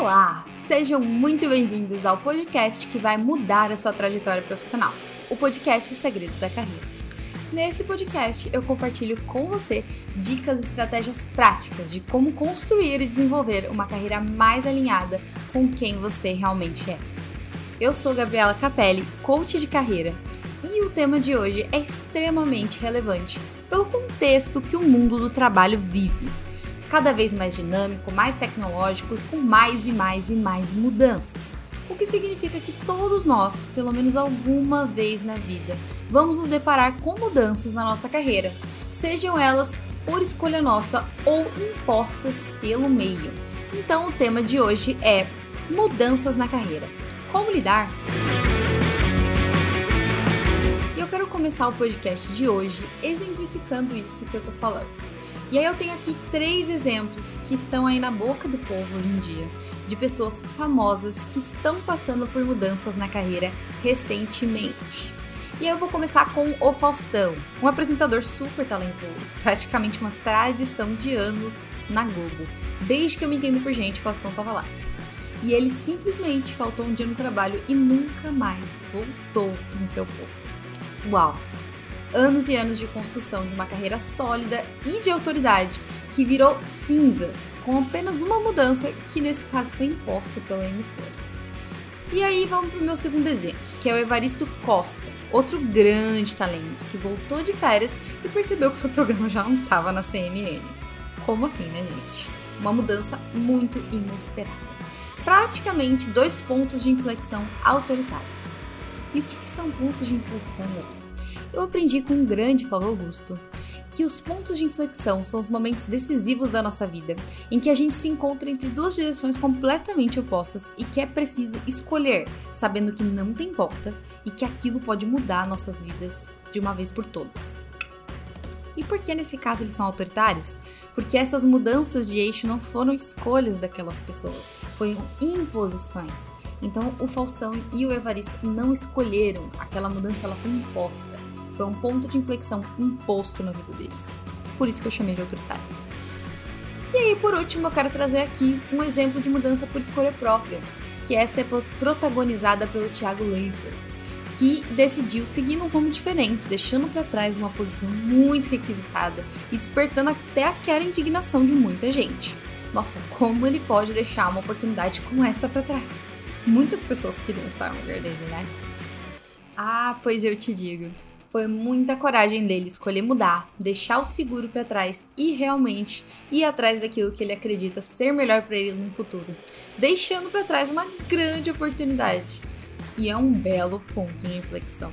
Olá, sejam muito bem-vindos ao podcast que vai mudar a sua trajetória profissional, o podcast Segredo da Carreira. Nesse podcast eu compartilho com você dicas e estratégias práticas de como construir e desenvolver uma carreira mais alinhada com quem você realmente é. Eu sou Gabriela Capelli, coach de carreira, e o tema de hoje é extremamente relevante pelo contexto que o mundo do trabalho vive cada vez mais dinâmico, mais tecnológico e com mais e mais e mais mudanças. O que significa que todos nós, pelo menos alguma vez na vida, vamos nos deparar com mudanças na nossa carreira, sejam elas por escolha nossa ou impostas pelo meio. Então, o tema de hoje é mudanças na carreira. Como lidar? E eu quero começar o podcast de hoje exemplificando isso que eu tô falando. E aí eu tenho aqui três exemplos que estão aí na boca do povo hoje em dia, de pessoas famosas que estão passando por mudanças na carreira recentemente. E aí eu vou começar com o Faustão, um apresentador super talentoso, praticamente uma tradição de anos na Globo. Desde que eu me entendo por gente, o Faustão tava lá. E ele simplesmente faltou um dia no trabalho e nunca mais voltou no seu posto. Uau! Anos e anos de construção de uma carreira sólida e de autoridade que virou cinzas, com apenas uma mudança que nesse caso foi imposta pela emissora. E aí vamos para o meu segundo exemplo, que é o Evaristo Costa, outro grande talento que voltou de férias e percebeu que seu programa já não estava na CNN. Como assim, né, gente? Uma mudança muito inesperada. Praticamente dois pontos de inflexão autoritários. E o que, que são pontos de inflexão? Eu aprendi com um grande Flávio Augusto que os pontos de inflexão são os momentos decisivos da nossa vida, em que a gente se encontra entre duas direções completamente opostas e que é preciso escolher, sabendo que não tem volta e que aquilo pode mudar nossas vidas de uma vez por todas. E por que nesse caso eles são autoritários? Porque essas mudanças de eixo não foram escolhas daquelas pessoas, foram imposições. Então o Faustão e o Evaristo não escolheram, aquela mudança ela foi imposta. Foi um ponto de inflexão imposto na vida deles. Por isso que eu chamei de autoritários. E aí, por último, eu quero trazer aqui um exemplo de mudança por escolha própria, que essa é protagonizada pelo Thiago Leifert, que decidiu seguir um rumo diferente, deixando para trás uma posição muito requisitada e despertando até aquela indignação de muita gente. Nossa, como ele pode deixar uma oportunidade como essa para trás? Muitas pessoas queriam estar no lugar dele, né? Ah, pois eu te digo. Foi muita coragem dele escolher mudar, deixar o seguro para trás e realmente ir atrás daquilo que ele acredita ser melhor para ele no futuro, deixando para trás uma grande oportunidade. E é um belo ponto de inflexão.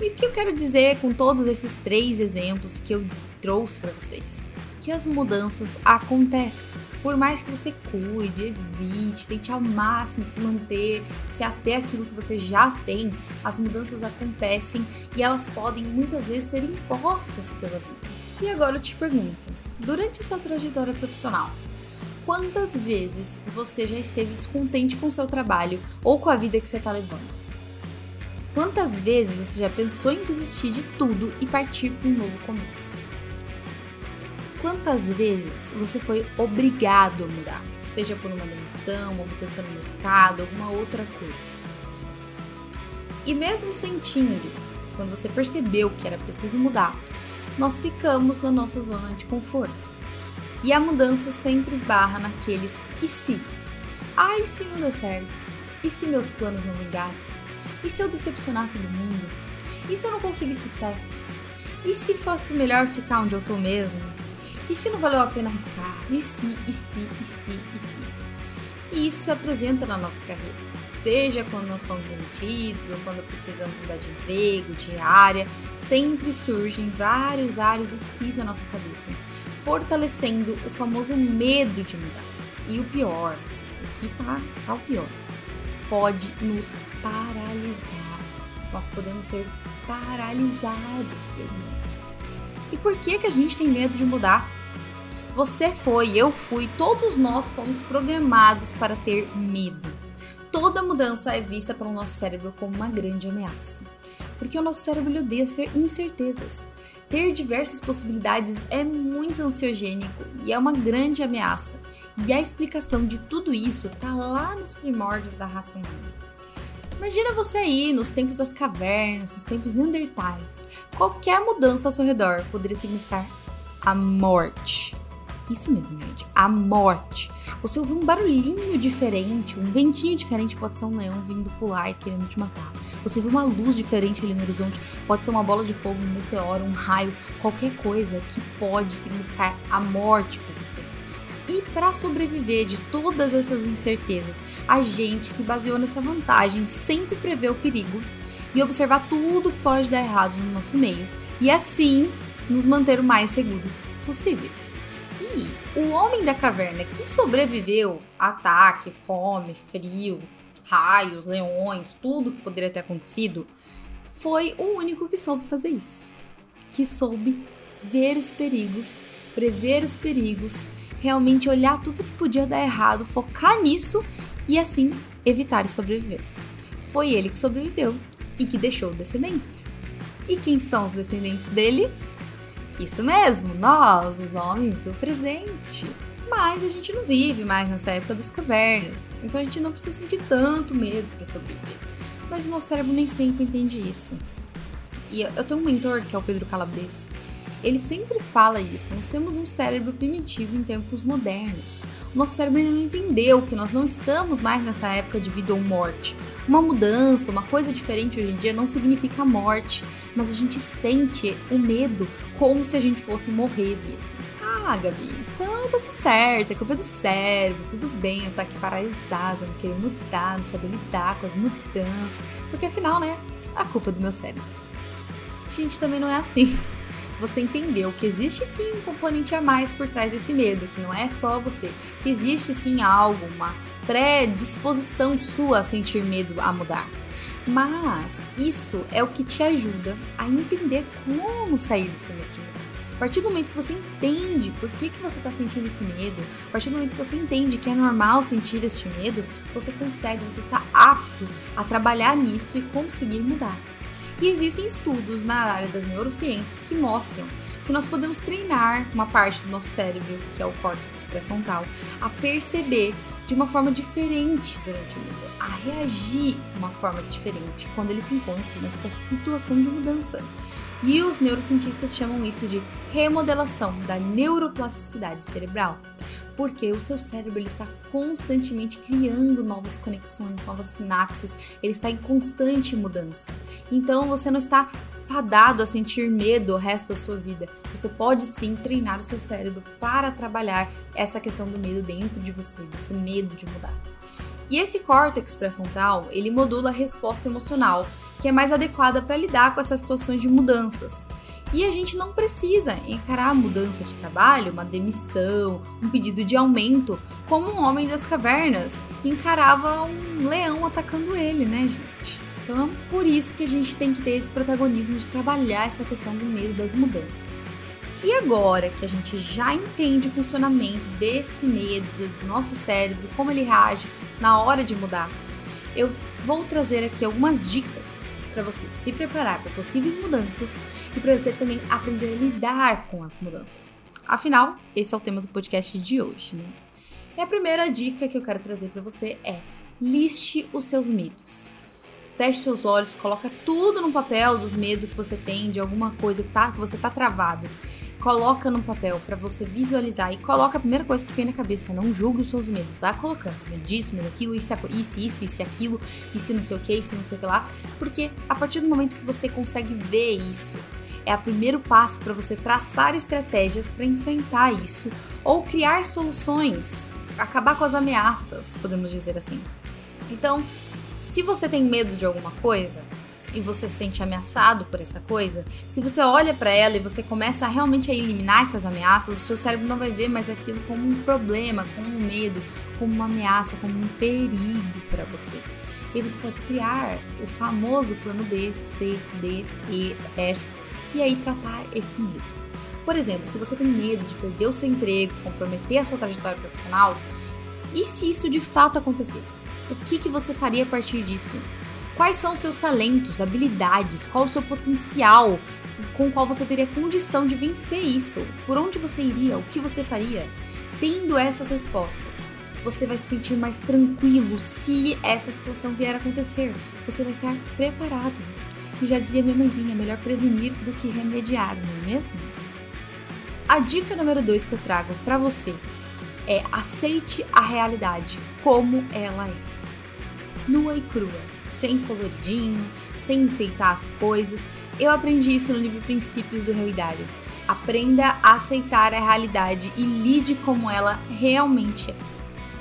E o que eu quero dizer com todos esses três exemplos que eu trouxe para vocês? Que as mudanças acontecem por mais que você cuide, evite, tente ao máximo se manter, se até aquilo que você já tem, as mudanças acontecem e elas podem muitas vezes ser impostas pela vida. E agora eu te pergunto, durante a sua trajetória profissional, quantas vezes você já esteve descontente com o seu trabalho ou com a vida que você está levando? Quantas vezes você já pensou em desistir de tudo e partir para um novo começo? Quantas vezes você foi obrigado a mudar, seja por uma demissão, uma mudança no mercado, alguma outra coisa? E mesmo sentindo, quando você percebeu que era preciso mudar, nós ficamos na nossa zona de conforto. E a mudança sempre esbarra naqueles e se? E se não der certo? E se meus planos não ligarem? E se eu decepcionar todo mundo? E se eu não conseguir sucesso? E se fosse melhor ficar onde eu tô mesmo? E se não valeu a pena arriscar? E se, e se, e se, e se? E isso se apresenta na nossa carreira. Seja quando nós somos demitidos ou quando precisamos mudar de emprego, de área, sempre surgem vários, vários e sis na nossa cabeça, fortalecendo o famoso medo de mudar. E o pior, aqui tá, tá o pior, pode nos paralisar. Nós podemos ser paralisados pelo medo. E por que, que a gente tem medo de mudar? Você foi, eu fui, todos nós fomos programados para ter medo. Toda mudança é vista pelo nosso cérebro como uma grande ameaça. Porque o nosso cérebro odeia ser incertezas. Ter diversas possibilidades é muito ansiogênico e é uma grande ameaça. E a explicação de tudo isso tá lá nos primórdios da raça humana. Imagina você aí nos tempos das cavernas, nos tempos neandertais. Qualquer mudança ao seu redor poderia significar a morte. Isso mesmo, gente. A morte. Você ouviu um barulhinho diferente, um ventinho diferente, pode ser um leão vindo pular e querendo te matar. Você viu uma luz diferente ali no horizonte, pode ser uma bola de fogo, um meteoro, um raio, qualquer coisa que pode significar a morte para você. E para sobreviver de todas essas incertezas, a gente se baseou nessa vantagem de sempre prever o perigo e observar tudo que pode dar errado no nosso meio e assim nos manter o mais seguros possíveis. E o homem da caverna que sobreviveu a ataque, fome, frio, raios, leões, tudo que poderia ter acontecido, foi o único que soube fazer isso. Que soube ver os perigos, prever os perigos, realmente olhar tudo que podia dar errado, focar nisso e assim evitar e sobreviver. Foi ele que sobreviveu e que deixou descendentes. E quem são os descendentes dele? Isso mesmo, nós, os homens do presente. Mas a gente não vive mais nessa época das cavernas, então a gente não precisa sentir tanto medo para sobreviver. Mas o nosso cérebro nem sempre entende isso. E eu tenho um mentor que é o Pedro Calabres, ele sempre fala isso. Nós temos um cérebro primitivo em tempos modernos. O nosso cérebro ainda não entendeu que nós não estamos mais nessa época de vida ou morte. Uma mudança, uma coisa diferente hoje em dia não significa morte, mas a gente sente o medo como se a gente fosse morrer mesmo. Ah, Gabi, então tá tudo certo, é culpa do cérebro, tudo bem eu tô aqui paralisada, não querer mudar, não saber lidar com as mudanças, porque afinal, né, a culpa é do meu cérebro. Gente, também não é assim você entendeu que existe sim um componente a mais por trás desse medo, que não é só você, que existe sim algo, uma predisposição sua a sentir medo a mudar. Mas isso é o que te ajuda a entender como sair desse medo. A partir do momento que você entende por que, que você está sentindo esse medo, a partir do momento que você entende que é normal sentir este medo, você consegue, você está apto a trabalhar nisso e conseguir mudar. E existem estudos na área das neurociências que mostram que nós podemos treinar uma parte do nosso cérebro, que é o córtex pré-frontal, a perceber de uma forma diferente durante o medo, a reagir de uma forma diferente quando ele se encontra nessa situação de mudança. E os neurocientistas chamam isso de remodelação da neuroplasticidade cerebral porque o seu cérebro ele está constantemente criando novas conexões, novas sinapses, ele está em constante mudança. Então você não está fadado a sentir medo o resto da sua vida. Você pode sim treinar o seu cérebro para trabalhar essa questão do medo dentro de você, desse medo de mudar. E esse córtex pré-frontal, ele modula a resposta emocional, que é mais adequada para lidar com essas situações de mudanças. E a gente não precisa encarar a mudança de trabalho, uma demissão, um pedido de aumento, como um homem das cavernas encarava um leão atacando ele, né, gente? Então, por isso que a gente tem que ter esse protagonismo de trabalhar essa questão do medo das mudanças. E agora que a gente já entende o funcionamento desse medo do nosso cérebro, como ele reage na hora de mudar, eu vou trazer aqui algumas dicas para você se preparar para possíveis mudanças e para você também aprender a lidar com as mudanças. Afinal, esse é o tema do podcast de hoje, né? E a primeira dica que eu quero trazer para você é: liste os seus medos. Feche seus olhos, coloca tudo no papel dos medos que você tem de alguma coisa que, tá, que você tá travado coloca no papel para você visualizar e coloca a primeira coisa que vem na cabeça. Não julgue os seus medos. Vai colocando medo disso, medo daquilo, isso, isso, isso, isso e aquilo, isso não sei o que, isso não sei o que lá. Porque a partir do momento que você consegue ver isso, é o primeiro passo para você traçar estratégias para enfrentar isso ou criar soluções, acabar com as ameaças, podemos dizer assim. Então, se você tem medo de alguma coisa, e você se sente ameaçado por essa coisa, se você olha para ela e você começa realmente a eliminar essas ameaças, o seu cérebro não vai ver mais aquilo como um problema, como um medo, como uma ameaça, como um perigo para você. E você pode criar o famoso plano B, C, D, E, F e aí tratar esse medo. Por exemplo, se você tem medo de perder o seu emprego, comprometer a sua trajetória profissional, e se isso de fato acontecer? O que, que você faria a partir disso? Quais são os seus talentos, habilidades, qual o seu potencial com qual você teria condição de vencer isso? Por onde você iria? O que você faria? Tendo essas respostas, você vai se sentir mais tranquilo se essa situação vier a acontecer. Você vai estar preparado. E já dizia minha mãezinha, melhor prevenir do que remediar, não é mesmo? A dica número 2 que eu trago para você é aceite a realidade como ela é. Nua e crua, sem coloridinho, sem enfeitar as coisas. Eu aprendi isso no livro Princípios do Dário. Aprenda a aceitar a realidade e lide como ela realmente é.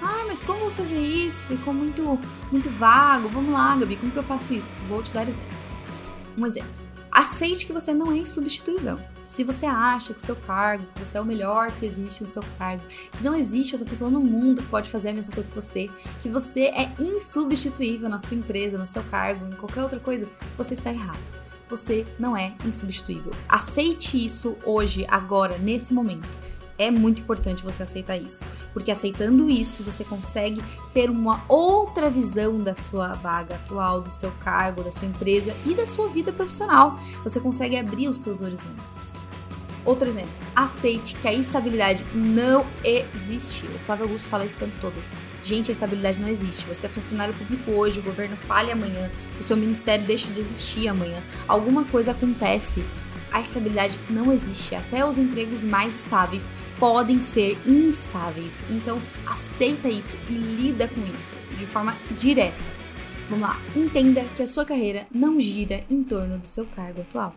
Ah, mas como eu vou fazer isso? Ficou muito, muito vago. Vamos lá, Gabi, como que eu faço isso? Vou te dar exemplos. Um exemplo. Aceite que você não é insubstituível. Se você acha que o seu cargo, que você é o melhor que existe no seu cargo, que não existe outra pessoa no mundo que pode fazer a mesma coisa que você, que você é insubstituível na sua empresa, no seu cargo, em qualquer outra coisa, você está errado. Você não é insubstituível. Aceite isso hoje, agora, nesse momento. É muito importante você aceitar isso, porque aceitando isso, você consegue ter uma outra visão da sua vaga atual, do seu cargo, da sua empresa e da sua vida profissional. Você consegue abrir os seus horizontes. Outro exemplo, aceite que a estabilidade não existe. O Flávio Augusto fala isso o tempo todo. Gente, a estabilidade não existe. Você é funcionário público hoje, o governo falha amanhã, o seu ministério deixa de existir amanhã. Alguma coisa acontece. A estabilidade não existe. Até os empregos mais estáveis podem ser instáveis. Então, aceita isso e lida com isso de forma direta. Vamos lá, entenda que a sua carreira não gira em torno do seu cargo atual.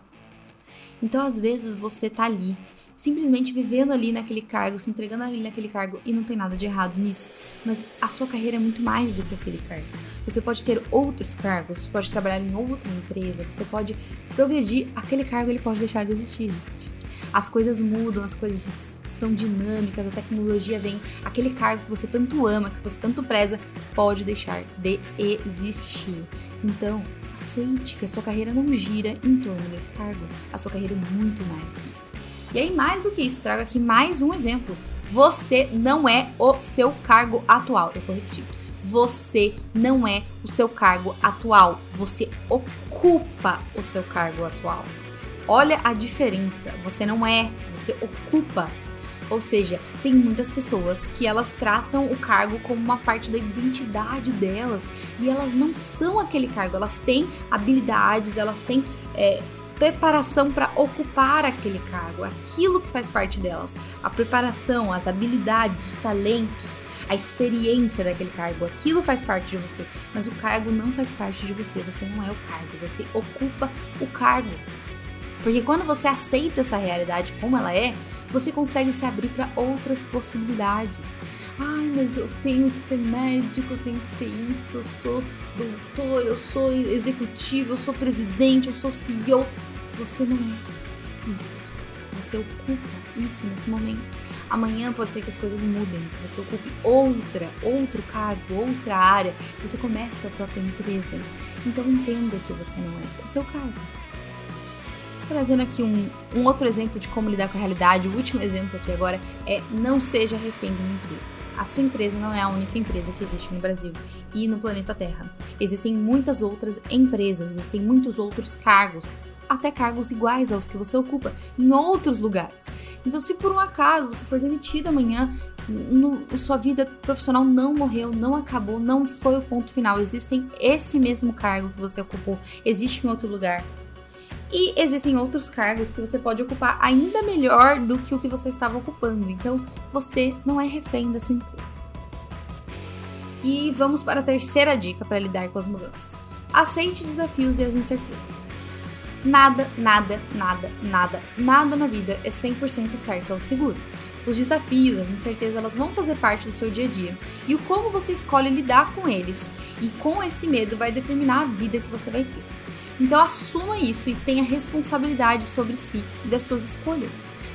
Então, às vezes, você tá ali, simplesmente vivendo ali naquele cargo, se entregando ali naquele cargo e não tem nada de errado nisso, mas a sua carreira é muito mais do que aquele cargo. Você pode ter outros cargos, você pode trabalhar em outra empresa, você pode progredir, aquele cargo ele pode deixar de existir, gente. As coisas mudam, as coisas são dinâmicas, a tecnologia vem, aquele cargo que você tanto ama, que você tanto preza, pode deixar de existir. Então, aceite que a sua carreira não gira em torno desse cargo. A sua carreira é muito mais do que isso. E aí, mais do que isso, trago aqui mais um exemplo. Você não é o seu cargo atual. Eu vou repetir. Você não é o seu cargo atual. Você ocupa o seu cargo atual. Olha a diferença. Você não é, você ocupa ou seja, tem muitas pessoas que elas tratam o cargo como uma parte da identidade delas e elas não são aquele cargo, elas têm habilidades, elas têm é, preparação para ocupar aquele cargo, aquilo que faz parte delas, a preparação, as habilidades, os talentos, a experiência daquele cargo, aquilo faz parte de você, mas o cargo não faz parte de você, você não é o cargo, você ocupa o cargo. Porque quando você aceita essa realidade como ela é, você consegue se abrir para outras possibilidades. Ai, mas eu tenho que ser médico, eu tenho que ser isso, eu sou doutor, eu sou executivo, eu sou presidente, eu sou CEO. Você não é isso. Você ocupa isso nesse momento. Amanhã pode ser que as coisas mudem, que você ocupe outra, outro cargo, outra área, que você comece sua própria empresa. Então entenda que você não é o seu cargo trazendo aqui um, um outro exemplo de como lidar com a realidade. O último exemplo aqui agora é não seja refém de uma empresa. A sua empresa não é a única empresa que existe no Brasil e no planeta Terra. Existem muitas outras empresas, existem muitos outros cargos, até cargos iguais aos que você ocupa em outros lugares. Então, se por um acaso você for demitido amanhã, no, sua vida profissional não morreu, não acabou, não foi o ponto final. Existem esse mesmo cargo que você ocupou, existe em outro lugar. E existem outros cargos que você pode ocupar ainda melhor do que o que você estava ocupando. Então, você não é refém da sua empresa. E vamos para a terceira dica para lidar com as mudanças. Aceite desafios e as incertezas. Nada, nada, nada, nada, nada na vida é 100% certo ou seguro. Os desafios, as incertezas, elas vão fazer parte do seu dia a dia. E o como você escolhe lidar com eles e com esse medo vai determinar a vida que você vai ter. Então assuma isso e tenha responsabilidade sobre si e das suas escolhas.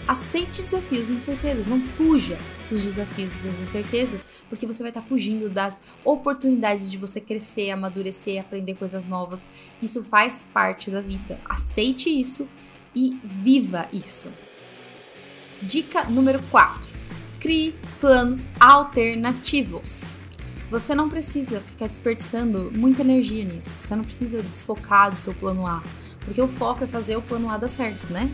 Aceite desafios e incertezas, não fuja dos desafios e das incertezas, porque você vai estar fugindo das oportunidades de você crescer, amadurecer, aprender coisas novas. Isso faz parte da vida. Aceite isso e viva isso. Dica número 4: crie planos alternativos. Você não precisa ficar desperdiçando muita energia nisso. Você não precisa desfocar do seu plano A. Porque o foco é fazer o plano A dar certo, né?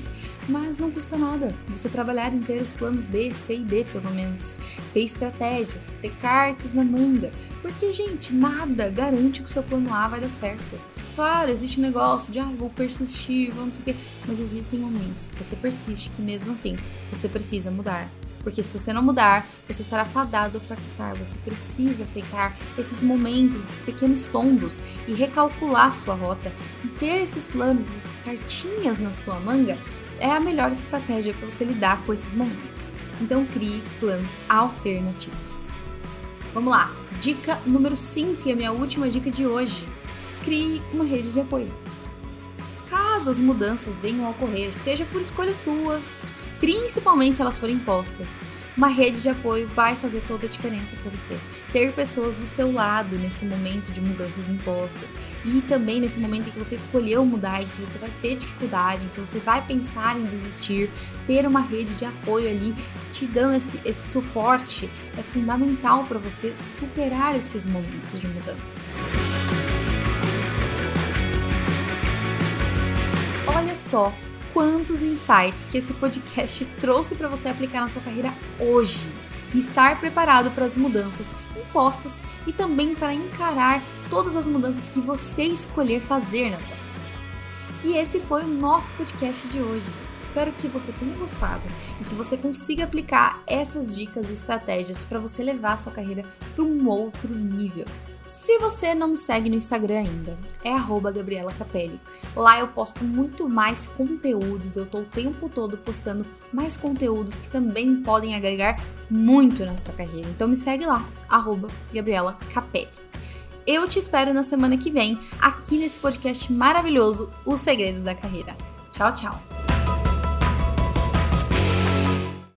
Mas não custa nada você trabalhar em ter os planos B, C e D, pelo menos. Ter estratégias, ter cartas na manga. Porque, gente, nada garante que o seu plano A vai dar certo. Claro, existe um negócio de, ah, vou persistir, vou não sei o quê. Mas existem momentos que você persiste que, mesmo assim, você precisa mudar. Porque se você não mudar, você estará fadado a fracassar. Você precisa aceitar esses momentos, esses pequenos tombos e recalcular sua rota. E ter esses planos, essas cartinhas na sua manga é a melhor estratégia para você lidar com esses momentos. Então crie planos alternativos. Vamos lá, dica número 5 e a minha última dica de hoje. Crie uma rede de apoio. Caso as mudanças venham a ocorrer, seja por escolha sua, principalmente se elas forem impostas. Uma rede de apoio vai fazer toda a diferença para você. Ter pessoas do seu lado nesse momento de mudanças impostas e também nesse momento em que você escolheu mudar e que você vai ter dificuldade, em que você vai pensar em desistir, ter uma rede de apoio ali te dando esse, esse suporte é fundamental para você superar esses momentos de mudança. Olha só quantos insights que esse podcast trouxe para você aplicar na sua carreira hoje e estar preparado para as mudanças impostas e também para encarar todas as mudanças que você escolher fazer na sua vida. E esse foi o nosso podcast de hoje. Espero que você tenha gostado e que você consiga aplicar essas dicas e estratégias para você levar a sua carreira para um outro nível. Se você não me segue no Instagram ainda, é Gabriela Capelli. Lá eu posto muito mais conteúdos, eu tô o tempo todo postando mais conteúdos que também podem agregar muito na sua carreira. Então me segue lá, Gabriela Capelli. Eu te espero na semana que vem, aqui nesse podcast maravilhoso, Os Segredos da Carreira. Tchau, tchau!